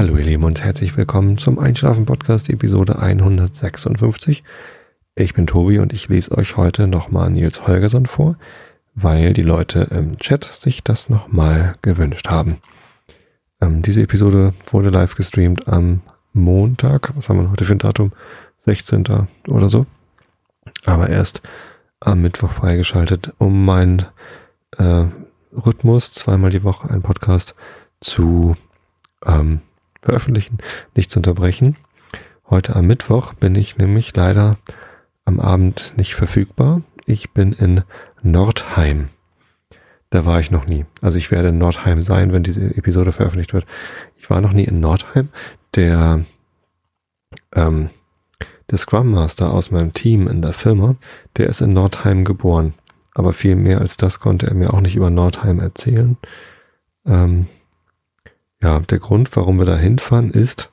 Hallo ihr Lieben und herzlich willkommen zum Einschlafen Podcast Episode 156. Ich bin Tobi und ich lese euch heute nochmal Nils Holgersson vor, weil die Leute im Chat sich das nochmal gewünscht haben. Ähm, diese Episode wurde live gestreamt am Montag. Was haben wir heute für ein Datum? 16. oder so. Aber erst am Mittwoch freigeschaltet, um meinen äh, Rhythmus, zweimal die Woche ein Podcast zu ähm, veröffentlichen, nicht zu unterbrechen. Heute am Mittwoch bin ich nämlich leider am Abend nicht verfügbar. Ich bin in Nordheim. Da war ich noch nie. Also ich werde in Nordheim sein, wenn diese Episode veröffentlicht wird. Ich war noch nie in Nordheim. Der, ähm, der Scrum Master aus meinem Team in der Firma, der ist in Nordheim geboren. Aber viel mehr als das konnte er mir auch nicht über Nordheim erzählen. Ähm, ja, der Grund, warum wir da hinfahren, ist,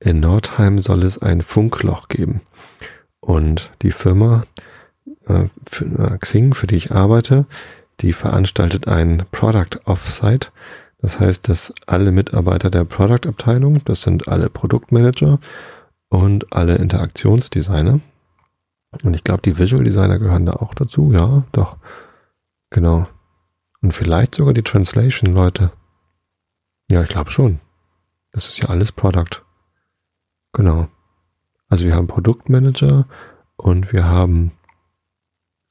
in Nordheim soll es ein Funkloch geben. Und die Firma äh, für, äh, Xing, für die ich arbeite, die veranstaltet ein Product Offsite. Das heißt, dass alle Mitarbeiter der Product-Abteilung, das sind alle Produktmanager und alle Interaktionsdesigner. Und ich glaube, die Visual Designer gehören da auch dazu. Ja, doch. Genau. Und vielleicht sogar die Translation-Leute. Ja, ich glaube schon. Das ist ja alles Product. Genau. Also wir haben Produktmanager und wir haben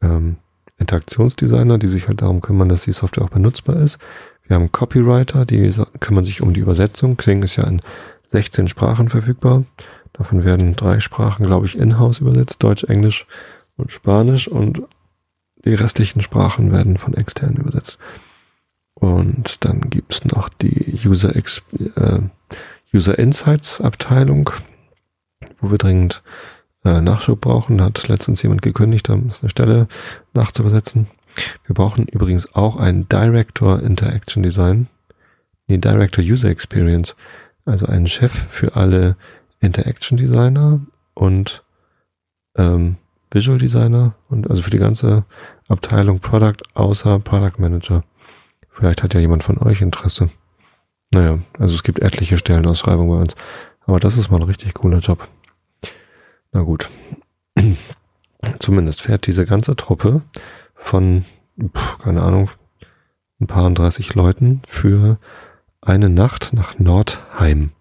ähm, Interaktionsdesigner, die sich halt darum kümmern, dass die Software auch benutzbar ist. Wir haben Copywriter, die kümmern sich um die Übersetzung. Kling ist ja in 16 Sprachen verfügbar. Davon werden drei Sprachen, glaube ich, in-house übersetzt. Deutsch, Englisch und Spanisch. Und die restlichen Sprachen werden von extern übersetzt. Und dann gibt's noch die User, Ex äh, User Insights Abteilung, wo wir dringend äh, Nachschub brauchen. Da hat letztens jemand gekündigt, da ist eine Stelle nachzubesetzen. Wir brauchen übrigens auch einen Director Interaction Design, nee, Director User Experience, also einen Chef für alle Interaction Designer und ähm, Visual Designer und also für die ganze Abteilung Product außer Product Manager. Vielleicht hat ja jemand von euch Interesse. Naja, also es gibt etliche Stellenausschreibungen bei uns. Aber das ist mal ein richtig cooler Job. Na gut. Zumindest fährt diese ganze Truppe von, pf, keine Ahnung, ein paar 30 Leuten für eine Nacht nach Nordheim.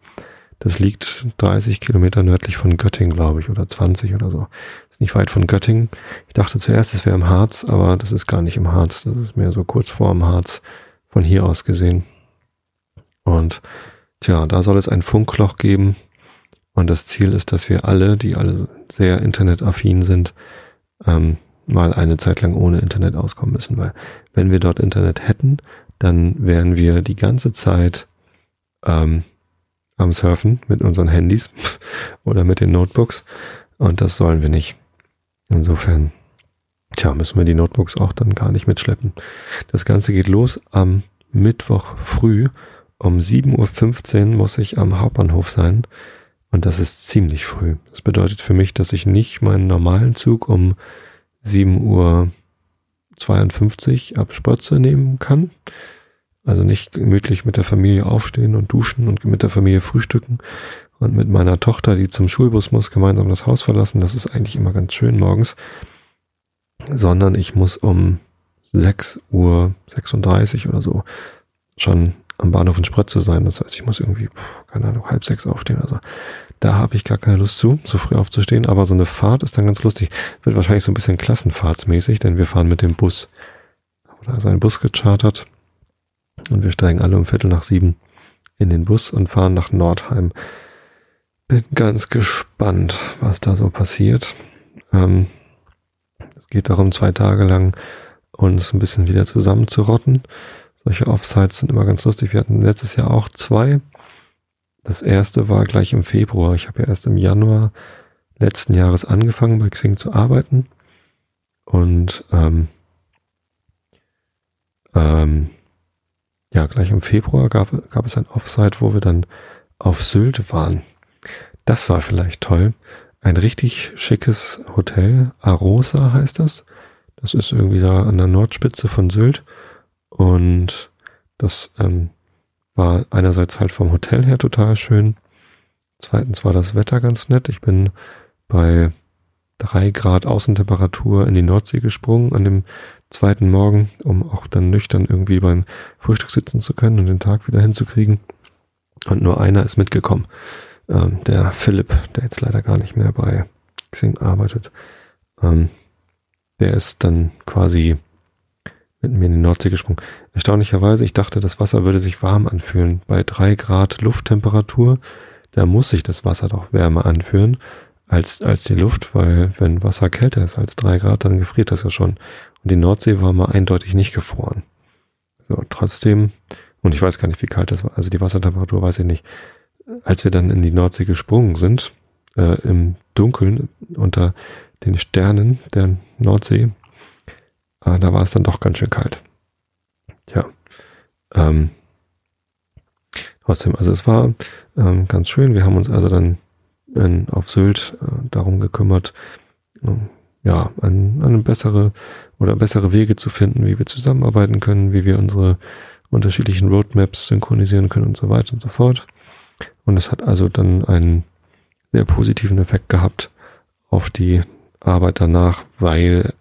Das liegt 30 Kilometer nördlich von Göttingen, glaube ich, oder 20 oder so. Ist nicht weit von Göttingen. Ich dachte zuerst, es wäre im Harz, aber das ist gar nicht im Harz. Das ist mehr so kurz vor dem Harz von hier aus gesehen. Und tja, da soll es ein Funkloch geben. Und das Ziel ist, dass wir alle, die alle sehr internetaffin sind, ähm, mal eine Zeit lang ohne Internet auskommen müssen. Weil wenn wir dort Internet hätten, dann wären wir die ganze Zeit ähm, am Surfen mit unseren Handys oder mit den Notebooks. Und das sollen wir nicht. Insofern Tja, müssen wir die Notebooks auch dann gar nicht mitschleppen. Das Ganze geht los am Mittwoch früh. Um 7.15 Uhr muss ich am Hauptbahnhof sein. Und das ist ziemlich früh. Das bedeutet für mich, dass ich nicht meinen normalen Zug um 7.52 Uhr ab Spotze nehmen kann. Also nicht gemütlich mit der Familie aufstehen und duschen und mit der Familie frühstücken und mit meiner Tochter, die zum Schulbus muss, gemeinsam das Haus verlassen. Das ist eigentlich immer ganz schön morgens sondern ich muss um 6 Uhr 36 oder so schon am Bahnhof in Spritze sein. Das heißt, ich muss irgendwie, keine Ahnung, halb sechs aufstehen. Also da habe ich gar keine Lust zu, so früh aufzustehen. Aber so eine Fahrt ist dann ganz lustig. Wird wahrscheinlich so ein bisschen klassenfahrtsmäßig, denn wir fahren mit dem Bus. Da ist ein Bus gechartert und wir steigen alle um Viertel nach sieben in den Bus und fahren nach Nordheim. Bin ganz gespannt, was da so passiert. Ähm, es geht darum, zwei Tage lang uns ein bisschen wieder zusammenzurotten. Solche Offsites sind immer ganz lustig. Wir hatten letztes Jahr auch zwei. Das erste war gleich im Februar. Ich habe ja erst im Januar letzten Jahres angefangen, bei Xing zu arbeiten. Und ähm, ähm, ja, gleich im Februar gab, gab es ein Offsite, wo wir dann auf Sylt waren. Das war vielleicht toll ein richtig schickes Hotel. Arosa heißt das. Das ist irgendwie da an der Nordspitze von Sylt. Und das ähm, war einerseits halt vom Hotel her total schön. Zweitens war das Wetter ganz nett. Ich bin bei drei Grad Außentemperatur in die Nordsee gesprungen an dem zweiten Morgen, um auch dann nüchtern irgendwie beim Frühstück sitzen zu können und den Tag wieder hinzukriegen. Und nur einer ist mitgekommen. Ähm, der Philipp, der jetzt leider gar nicht mehr bei Xing arbeitet. Ähm, der ist dann quasi mit mir in die Nordsee gesprungen. Erstaunlicherweise, ich dachte, das Wasser würde sich warm anfühlen. Bei drei Grad Lufttemperatur, da muss sich das Wasser doch wärmer anfühlen als, als die Luft, weil wenn Wasser kälter ist als drei Grad, dann gefriert das ja schon. Und die Nordsee war mal eindeutig nicht gefroren. So, trotzdem, und ich weiß gar nicht, wie kalt das war, also die Wassertemperatur weiß ich nicht. Als wir dann in die Nordsee gesprungen sind, äh, im Dunkeln unter den Sternen der Nordsee, äh, da war es dann doch ganz schön kalt. Tja. Ähm, trotzdem, also es war ähm, ganz schön. Wir haben uns also dann in, auf Sylt äh, darum gekümmert, äh, ja, an, an bessere oder bessere Wege zu finden, wie wir zusammenarbeiten können, wie wir unsere unterschiedlichen Roadmaps synchronisieren können und so weiter und so fort. Und es hat also dann einen sehr positiven Effekt gehabt auf die Arbeit danach, weil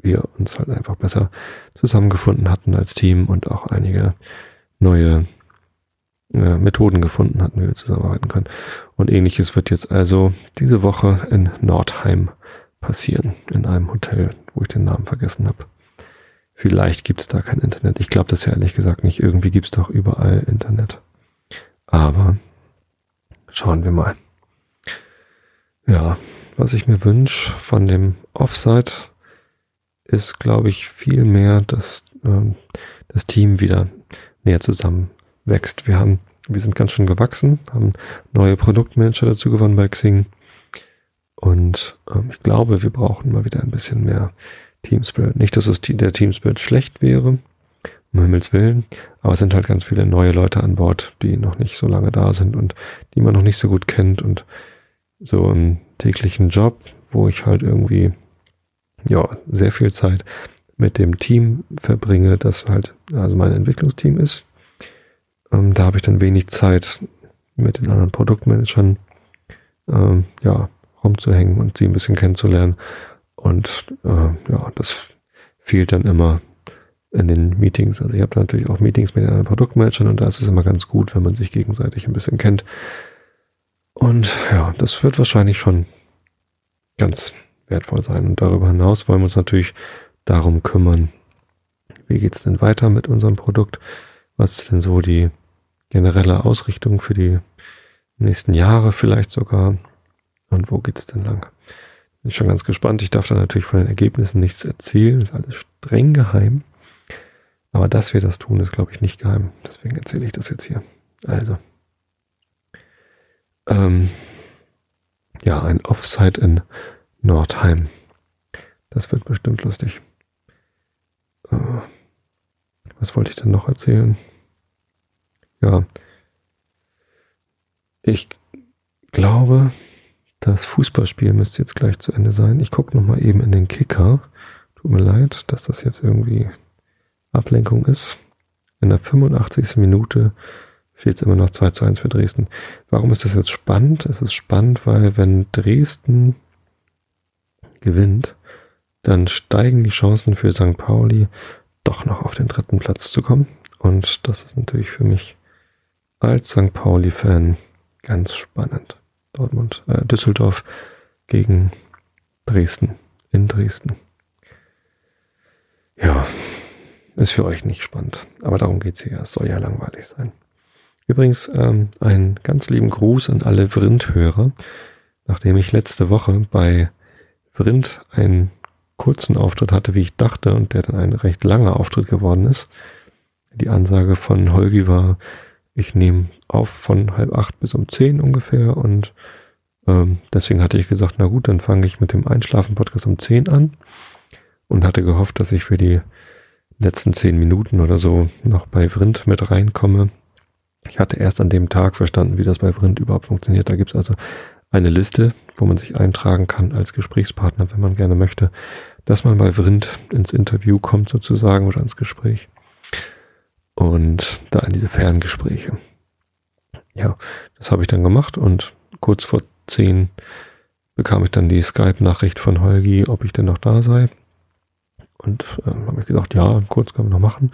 wir uns halt einfach besser zusammengefunden hatten als Team und auch einige neue äh, Methoden gefunden hatten, wie wir zusammenarbeiten können. Und ähnliches wird jetzt also diese Woche in Nordheim passieren, in einem Hotel, wo ich den Namen vergessen habe. Vielleicht gibt es da kein Internet. Ich glaube das ja ehrlich gesagt nicht. Irgendwie gibt es doch überall Internet. Aber schauen wir mal. Ja, was ich mir wünsche von dem Offsite ist, glaube ich, viel mehr, dass ähm, das Team wieder näher zusammen wächst. Wir haben, wir sind ganz schön gewachsen, haben neue Produktmanager dazu gewonnen bei Xing. Und ähm, ich glaube, wir brauchen mal wieder ein bisschen mehr Team Spirit. Nicht, dass es der Team Spirit schlecht wäre, um Himmels Willen, aber es sind halt ganz viele neue Leute an Bord, die noch nicht so lange da sind und die man noch nicht so gut kennt und so im täglichen Job, wo ich halt irgendwie ja sehr viel Zeit mit dem Team verbringe, das halt also mein Entwicklungsteam ist. Ähm, da habe ich dann wenig Zeit mit den anderen Produktmanagern ähm, ja rumzuhängen und sie ein bisschen kennenzulernen. Und äh, ja, das fehlt dann immer in den Meetings. Also ich habe natürlich auch Meetings mit anderen Produktmanagern und da ist es immer ganz gut, wenn man sich gegenseitig ein bisschen kennt und ja, das wird wahrscheinlich schon ganz wertvoll sein. Und darüber hinaus wollen wir uns natürlich darum kümmern, wie geht's denn weiter mit unserem Produkt? Was ist denn so die generelle Ausrichtung für die nächsten Jahre vielleicht sogar? Und wo geht's denn lang? Bin ich schon ganz gespannt. Ich darf da natürlich von den Ergebnissen nichts erzählen. Ist alles streng geheim. Aber dass wir das tun, ist, glaube ich, nicht geheim. Deswegen erzähle ich das jetzt hier. Also. Ähm, ja, ein Offside in Nordheim. Das wird bestimmt lustig. Äh, was wollte ich denn noch erzählen? Ja, ich glaube, das Fußballspiel müsste jetzt gleich zu Ende sein. Ich gucke nochmal eben in den Kicker. Tut mir leid, dass das jetzt irgendwie Ablenkung ist. In der 85. Minute steht es immer noch 2 zu 1 für Dresden. Warum ist das jetzt spannend? Es ist spannend, weil wenn Dresden gewinnt, dann steigen die Chancen für St. Pauli doch noch auf den dritten Platz zu kommen. Und das ist natürlich für mich als St. Pauli-Fan ganz spannend. Dortmund, äh, Düsseldorf gegen Dresden, in Dresden. Ja, ist für euch nicht spannend. Aber darum geht's hier. Es soll ja langweilig sein. Übrigens ähm, einen ganz lieben Gruß an alle Vrind-Hörer, nachdem ich letzte Woche bei Vrind einen kurzen Auftritt hatte, wie ich dachte, und der dann ein recht langer Auftritt geworden ist. Die Ansage von Holgi war, ich nehme auf von halb acht bis um zehn ungefähr und ähm, deswegen hatte ich gesagt, na gut, dann fange ich mit dem Einschlafen-Podcast um zehn an und hatte gehofft, dass ich für die letzten zehn Minuten oder so noch bei Vrind mit reinkomme ich hatte erst an dem Tag verstanden, wie das bei Vrind überhaupt funktioniert. Da gibt es also eine Liste, wo man sich eintragen kann als Gesprächspartner, wenn man gerne möchte, dass man bei Vrind ins Interview kommt sozusagen oder ins Gespräch. und da in diese Ferngespräche. Ja, das habe ich dann gemacht und kurz vor zehn bekam ich dann die Skype-Nachricht von Holgi, ob ich denn noch da sei. Und äh, habe ich gesagt, ja, kurz können wir noch machen.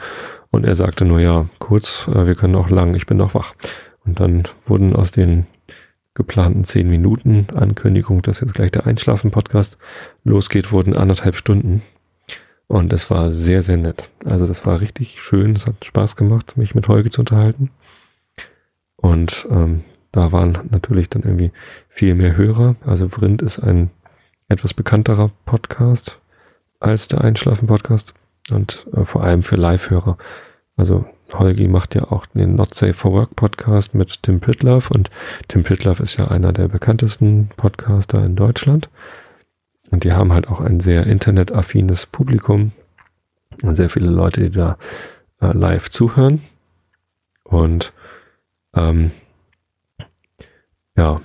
Und er sagte nur, ja, kurz, äh, wir können noch lang, ich bin noch wach. Und dann wurden aus den geplanten zehn Minuten Ankündigung, dass jetzt gleich der Einschlafen-Podcast losgeht, wurden anderthalb Stunden. Und es war sehr, sehr nett. Also das war richtig schön. Es hat Spaß gemacht, mich mit Holge zu unterhalten. Und ähm, da waren natürlich dann irgendwie viel mehr Hörer. Also Vrind ist ein etwas bekannterer Podcast als der Einschlafen-Podcast und äh, vor allem für Live-Hörer. Also Holgi macht ja auch den Not Safe for Work Podcast mit Tim Pritlove und Tim Pritlove ist ja einer der bekanntesten Podcaster in Deutschland. Und die haben halt auch ein sehr internetaffines Publikum und sehr viele Leute, die da äh, live zuhören. Und ähm, ja,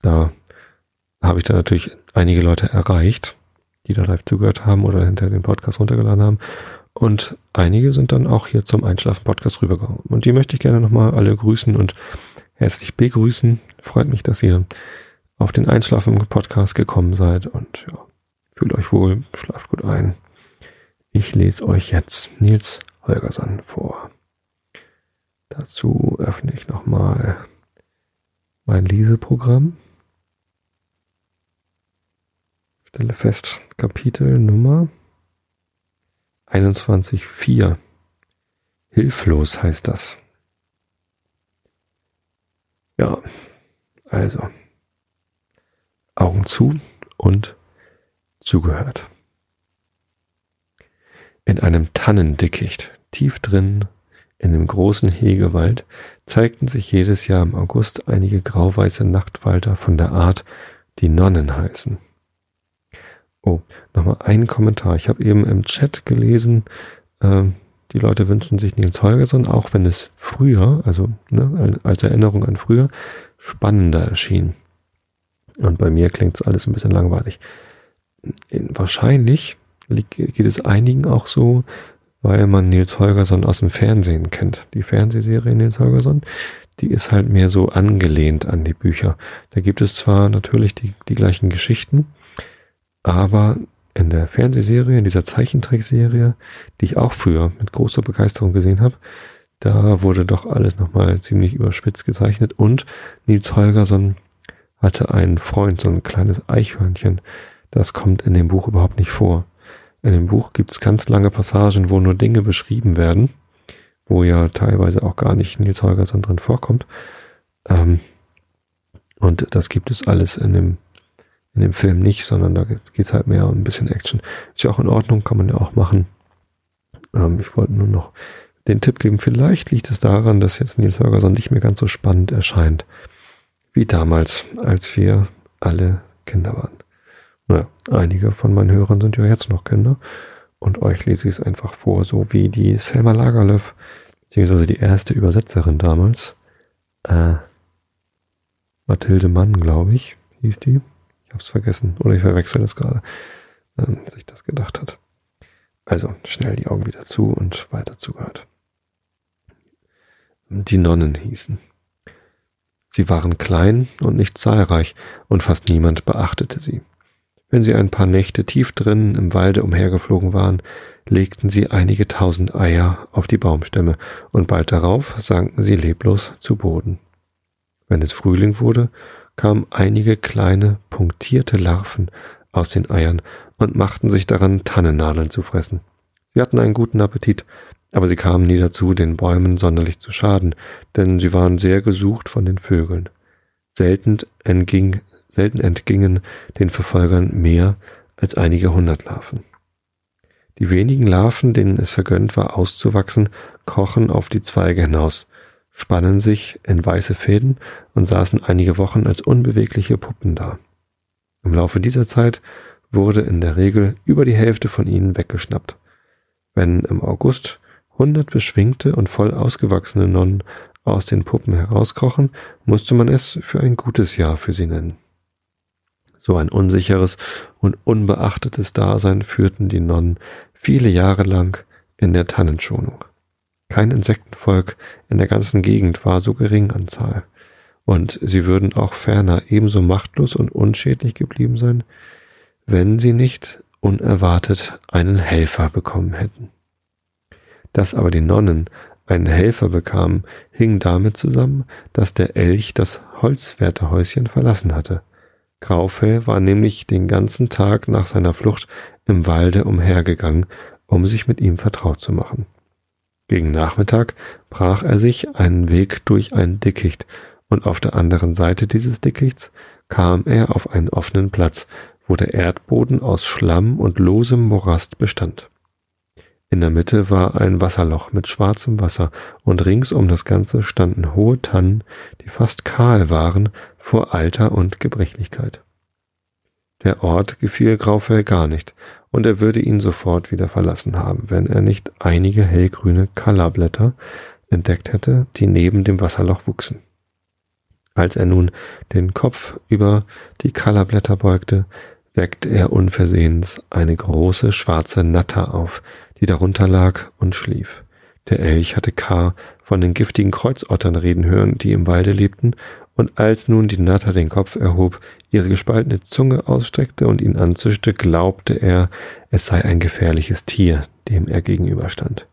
da habe ich dann natürlich einige Leute erreicht, die da live zugehört haben oder hinter den Podcast runtergeladen haben. Und einige sind dann auch hier zum Einschlafen-Podcast rübergekommen. Und die möchte ich gerne nochmal alle grüßen und herzlich begrüßen. Freut mich, dass ihr auf den Einschlafen-Podcast gekommen seid und ja, fühlt euch wohl, schlaft gut ein. Ich lese euch jetzt Nils Holgersson vor. Dazu öffne ich nochmal mein Leseprogramm. Stelle fest, Kapitel Nummer 21.4. Hilflos heißt das. Ja, also Augen zu und zugehört. In einem Tannendickicht, tief drin in dem großen Hegewald, zeigten sich jedes Jahr im August einige grauweiße Nachtwalter von der Art, die Nonnen heißen. Oh, nochmal ein Kommentar. Ich habe eben im Chat gelesen, äh, die Leute wünschen sich Nils Holgersson, auch wenn es früher, also ne, als Erinnerung an früher, spannender erschien. Und bei mir klingt es alles ein bisschen langweilig. Wahrscheinlich geht es einigen auch so, weil man Nils Holgersson aus dem Fernsehen kennt. Die Fernsehserie Nils Holgersson, die ist halt mehr so angelehnt an die Bücher. Da gibt es zwar natürlich die, die gleichen Geschichten, aber in der Fernsehserie, in dieser Zeichentrickserie, die ich auch früher mit großer Begeisterung gesehen habe, da wurde doch alles nochmal ziemlich überspitzt gezeichnet und Nils Holgersson hatte einen Freund, so ein kleines Eichhörnchen. Das kommt in dem Buch überhaupt nicht vor. In dem Buch gibt es ganz lange Passagen, wo nur Dinge beschrieben werden, wo ja teilweise auch gar nicht Nils Holgersson drin vorkommt. Ähm, und das gibt es alles in dem in dem Film nicht, sondern da geht es halt mehr um ein bisschen Action. Ist ja auch in Ordnung, kann man ja auch machen. Ähm, ich wollte nur noch den Tipp geben, vielleicht liegt es daran, dass jetzt Nils Holgersson nicht mehr ganz so spannend erscheint, wie damals, als wir alle Kinder waren. Naja, einige von meinen Hörern sind ja jetzt noch Kinder und euch lese ich es einfach vor, so wie die Selma Lagerlöf, beziehungsweise die erste Übersetzerin damals, äh, Mathilde Mann, glaube ich, hieß die ich hab's vergessen. Oder ich verwechsel das gerade, ähm, sich das gedacht hat. Also schnell die Augen wieder zu und weiter zugehört. Die Nonnen hießen. Sie waren klein und nicht zahlreich, und fast niemand beachtete sie. Wenn sie ein paar Nächte tief drinnen im Walde umhergeflogen waren, legten sie einige tausend Eier auf die Baumstämme, und bald darauf sanken sie leblos zu Boden. Wenn es Frühling wurde, kamen einige kleine, punktierte Larven aus den Eiern und machten sich daran, Tannennadeln zu fressen. Sie hatten einen guten Appetit, aber sie kamen nie dazu, den Bäumen sonderlich zu schaden, denn sie waren sehr gesucht von den Vögeln. Selten, entging, selten entgingen den Verfolgern mehr als einige hundert Larven. Die wenigen Larven, denen es vergönnt war, auszuwachsen, krochen auf die Zweige hinaus, spannen sich in weiße Fäden und saßen einige Wochen als unbewegliche Puppen da. Im Laufe dieser Zeit wurde in der Regel über die Hälfte von ihnen weggeschnappt. Wenn im August hundert beschwingte und voll ausgewachsene Nonnen aus den Puppen herauskrochen, musste man es für ein gutes Jahr für sie nennen. So ein unsicheres und unbeachtetes Dasein führten die Nonnen viele Jahre lang in der Tannenschonung. Kein Insektenvolk in der ganzen Gegend war so gering an Zahl. Und sie würden auch ferner ebenso machtlos und unschädlich geblieben sein, wenn sie nicht unerwartet einen Helfer bekommen hätten. Dass aber die Nonnen einen Helfer bekamen, hing damit zusammen, dass der Elch das Holzwärterhäuschen verlassen hatte. Graufell war nämlich den ganzen Tag nach seiner Flucht im Walde umhergegangen, um sich mit ihm vertraut zu machen. Gegen Nachmittag brach er sich einen Weg durch ein Dickicht, und auf der anderen Seite dieses Dickichts kam er auf einen offenen Platz, wo der Erdboden aus Schlamm und losem Morast bestand. In der Mitte war ein Wasserloch mit schwarzem Wasser, und rings um das Ganze standen hohe Tannen, die fast kahl waren vor Alter und Gebrechlichkeit. Der Ort gefiel Graufell gar nicht, und er würde ihn sofort wieder verlassen haben, wenn er nicht einige hellgrüne Kallablätter entdeckt hätte, die neben dem Wasserloch wuchsen. Als er nun den Kopf über die Kallablätter beugte, weckte er unversehens eine große schwarze Natter auf, die darunter lag und schlief. Der Elch hatte K. von den giftigen Kreuzottern reden hören, die im Walde lebten, und als nun die Natter den Kopf erhob, ihre gespaltene Zunge ausstreckte und ihn anzischte, glaubte er, es sei ein gefährliches Tier, dem er gegenüberstand.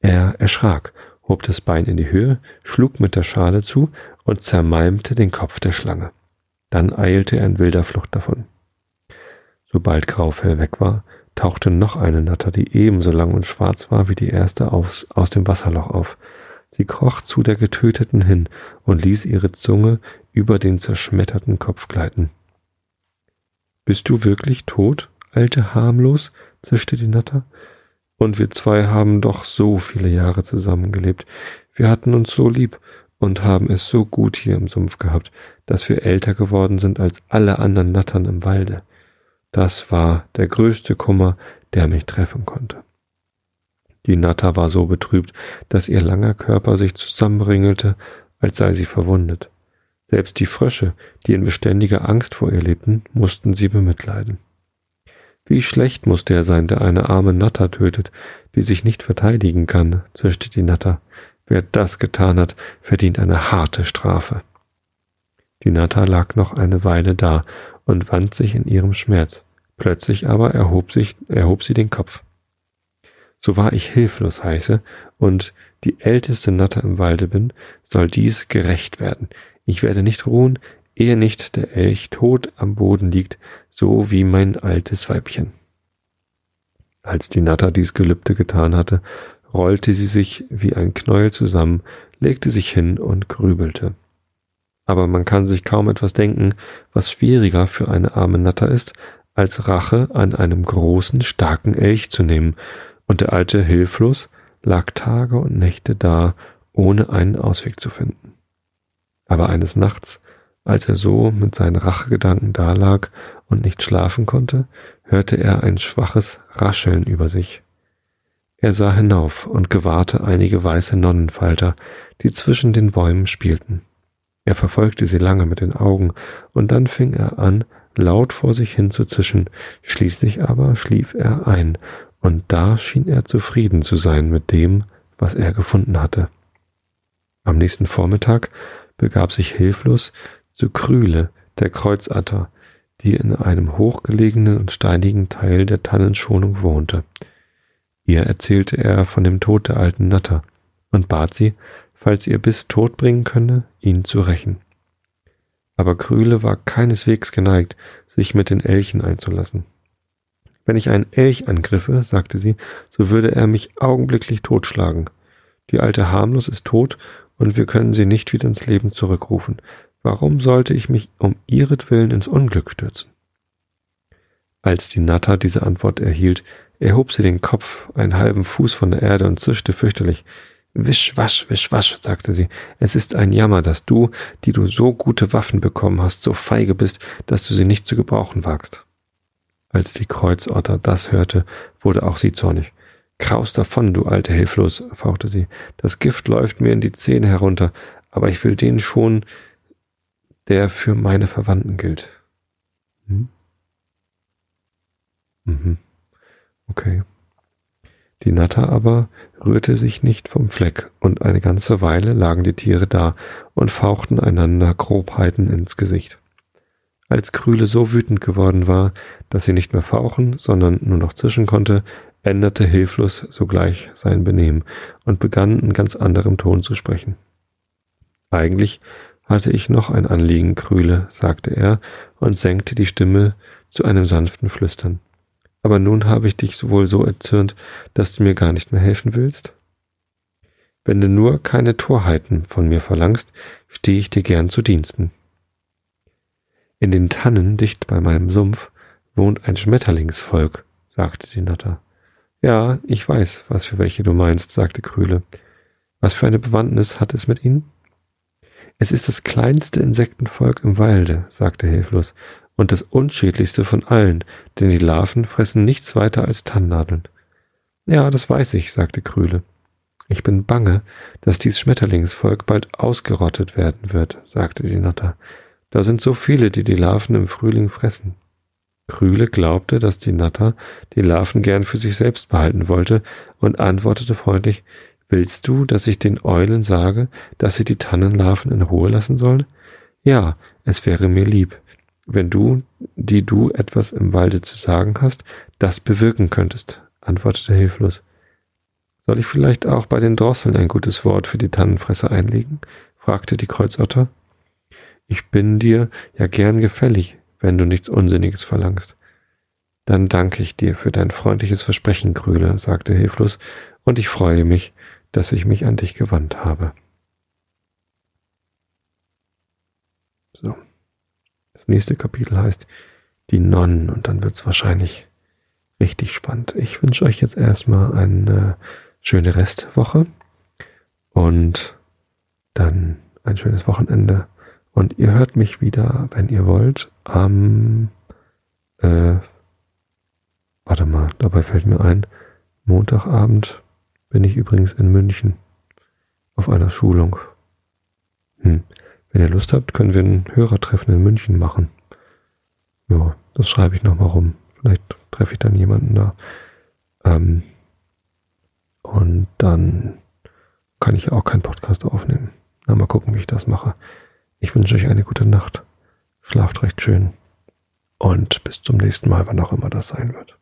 Er erschrak, hob das Bein in die Höhe, schlug mit der Schale zu und zermalmte den Kopf der Schlange. Dann eilte er in wilder Flucht davon. Sobald Graufell weg war, tauchte noch eine Natter, die ebenso lang und schwarz war wie die erste, aus, aus dem Wasserloch auf. Sie kroch zu der Getöteten hin und ließ ihre Zunge über den zerschmetterten Kopf gleiten. Bist du wirklich tot, alte harmlos? zischte die Natter. Und wir zwei haben doch so viele Jahre zusammengelebt. Wir hatten uns so lieb und haben es so gut hier im Sumpf gehabt, dass wir älter geworden sind als alle anderen Nattern im Walde. Das war der größte Kummer, der mich treffen konnte. Die Natter war so betrübt, dass ihr langer Körper sich zusammenringelte, als sei sie verwundet. Selbst die Frösche, die in beständiger Angst vor ihr lebten, mussten sie bemitleiden. Wie schlecht musste er sein, der eine arme Natter tötet, die sich nicht verteidigen kann, zischte die Natter. Wer das getan hat, verdient eine harte Strafe. Die Natter lag noch eine Weile da und wand sich in ihrem Schmerz. Plötzlich aber erhob, sich, erhob sie den Kopf. So war ich hilflos heiße und die älteste Natter im Walde bin, soll dies gerecht werden. Ich werde nicht ruhen, ehe nicht der Elch tot am Boden liegt, so wie mein altes Weibchen. Als die Natter dies Gelübde getan hatte, rollte sie sich wie ein Knäuel zusammen, legte sich hin und grübelte aber man kann sich kaum etwas denken, was schwieriger für eine arme Natter ist, als Rache an einem großen, starken Elch zu nehmen, und der alte hilflos lag Tage und Nächte da, ohne einen Ausweg zu finden. Aber eines Nachts, als er so mit seinen Rachegedanken dalag und nicht schlafen konnte, hörte er ein schwaches Rascheln über sich. Er sah hinauf und gewahrte einige weiße Nonnenfalter, die zwischen den Bäumen spielten. Er verfolgte sie lange mit den Augen, und dann fing er an, laut vor sich hin zu zischen, schließlich aber schlief er ein, und da schien er zufrieden zu sein mit dem, was er gefunden hatte. Am nächsten Vormittag begab sich hilflos zu Krühle, der Kreuzatter, die in einem hochgelegenen und steinigen Teil der Tannenschonung wohnte. Ihr erzählte er von dem Tod der alten Natter und bat sie, falls ihr Biss Tod bringen könne, ihn zu rächen. Aber Krühle war keineswegs geneigt, sich mit den Elchen einzulassen. Wenn ich einen Elch angriffe, sagte sie, so würde er mich augenblicklich totschlagen. Die alte harmlos ist tot und wir können sie nicht wieder ins Leben zurückrufen. Warum sollte ich mich um ihretwillen ins Unglück stürzen? Als die Natter diese Antwort erhielt, erhob sie den Kopf einen halben Fuß von der Erde und zischte fürchterlich. Wisch, wasch, wisch, wasch, sagte sie. Es ist ein Jammer, dass du, die du so gute Waffen bekommen hast, so feige bist, dass du sie nicht zu gebrauchen wagst. Als die Kreuzotter das hörte, wurde auch sie zornig. Kraus davon, du alte Hilflos, fauchte sie. Das Gift läuft mir in die Zähne herunter, aber ich will den schon, der für meine Verwandten gilt. Hm? Mhm. Okay. Die Natter aber rührte sich nicht vom Fleck, und eine ganze Weile lagen die Tiere da und fauchten einander Grobheiten ins Gesicht. Als Krühle so wütend geworden war, dass sie nicht mehr fauchen, sondern nur noch zischen konnte, änderte hilflos sogleich sein Benehmen und begann in ganz anderem Ton zu sprechen. Eigentlich hatte ich noch ein Anliegen, Krühle, sagte er und senkte die Stimme zu einem sanften Flüstern. Aber nun habe ich dich wohl so erzürnt, dass du mir gar nicht mehr helfen willst? Wenn du nur keine Torheiten von mir verlangst, stehe ich dir gern zu Diensten. In den Tannen dicht bei meinem Sumpf wohnt ein Schmetterlingsvolk, sagte die Natter. Ja, ich weiß, was für welche du meinst, sagte Krühle. Was für eine Bewandtnis hat es mit ihnen? Es ist das kleinste Insektenvolk im Walde, sagte Hilflos, und das unschädlichste von allen, denn die Larven fressen nichts weiter als Tannnadeln. Ja, das weiß ich, sagte Krühle. Ich bin bange, dass dies Schmetterlingsvolk bald ausgerottet werden wird, sagte die Natter. Da sind so viele, die die Larven im Frühling fressen. Krühle glaubte, dass die Natter die Larven gern für sich selbst behalten wollte und antwortete freundlich, Willst du, dass ich den Eulen sage, dass sie die Tannenlarven in Ruhe lassen sollen? Ja, es wäre mir lieb, wenn du, die du etwas im Walde zu sagen hast, das bewirken könntest, antwortete hilflos. Soll ich vielleicht auch bei den Drosseln ein gutes Wort für die Tannenfresser einlegen? fragte die Kreuzotter. Ich bin dir ja gern gefällig, wenn du nichts Unsinniges verlangst. Dann danke ich dir für dein freundliches Versprechen, Krüle, sagte Hilflos, und ich freue mich, dass ich mich an dich gewandt habe. So. Das nächste Kapitel heißt Die Nonnen und dann wird es wahrscheinlich richtig spannend. Ich wünsche euch jetzt erstmal eine schöne Restwoche und dann ein schönes Wochenende. Und ihr hört mich wieder, wenn ihr wollt, am, äh, warte mal, dabei fällt mir ein, Montagabend bin ich übrigens in München auf einer Schulung. Hm. Wenn ihr Lust habt, können wir ein Hörertreffen in München machen. Ja, das schreibe ich nochmal rum. Vielleicht treffe ich dann jemanden da. Ähm, und dann kann ich auch keinen Podcast aufnehmen. Na, mal gucken, wie ich das mache. Ich wünsche euch eine gute Nacht. Schlaft recht schön. Und bis zum nächsten Mal, wann auch immer das sein wird.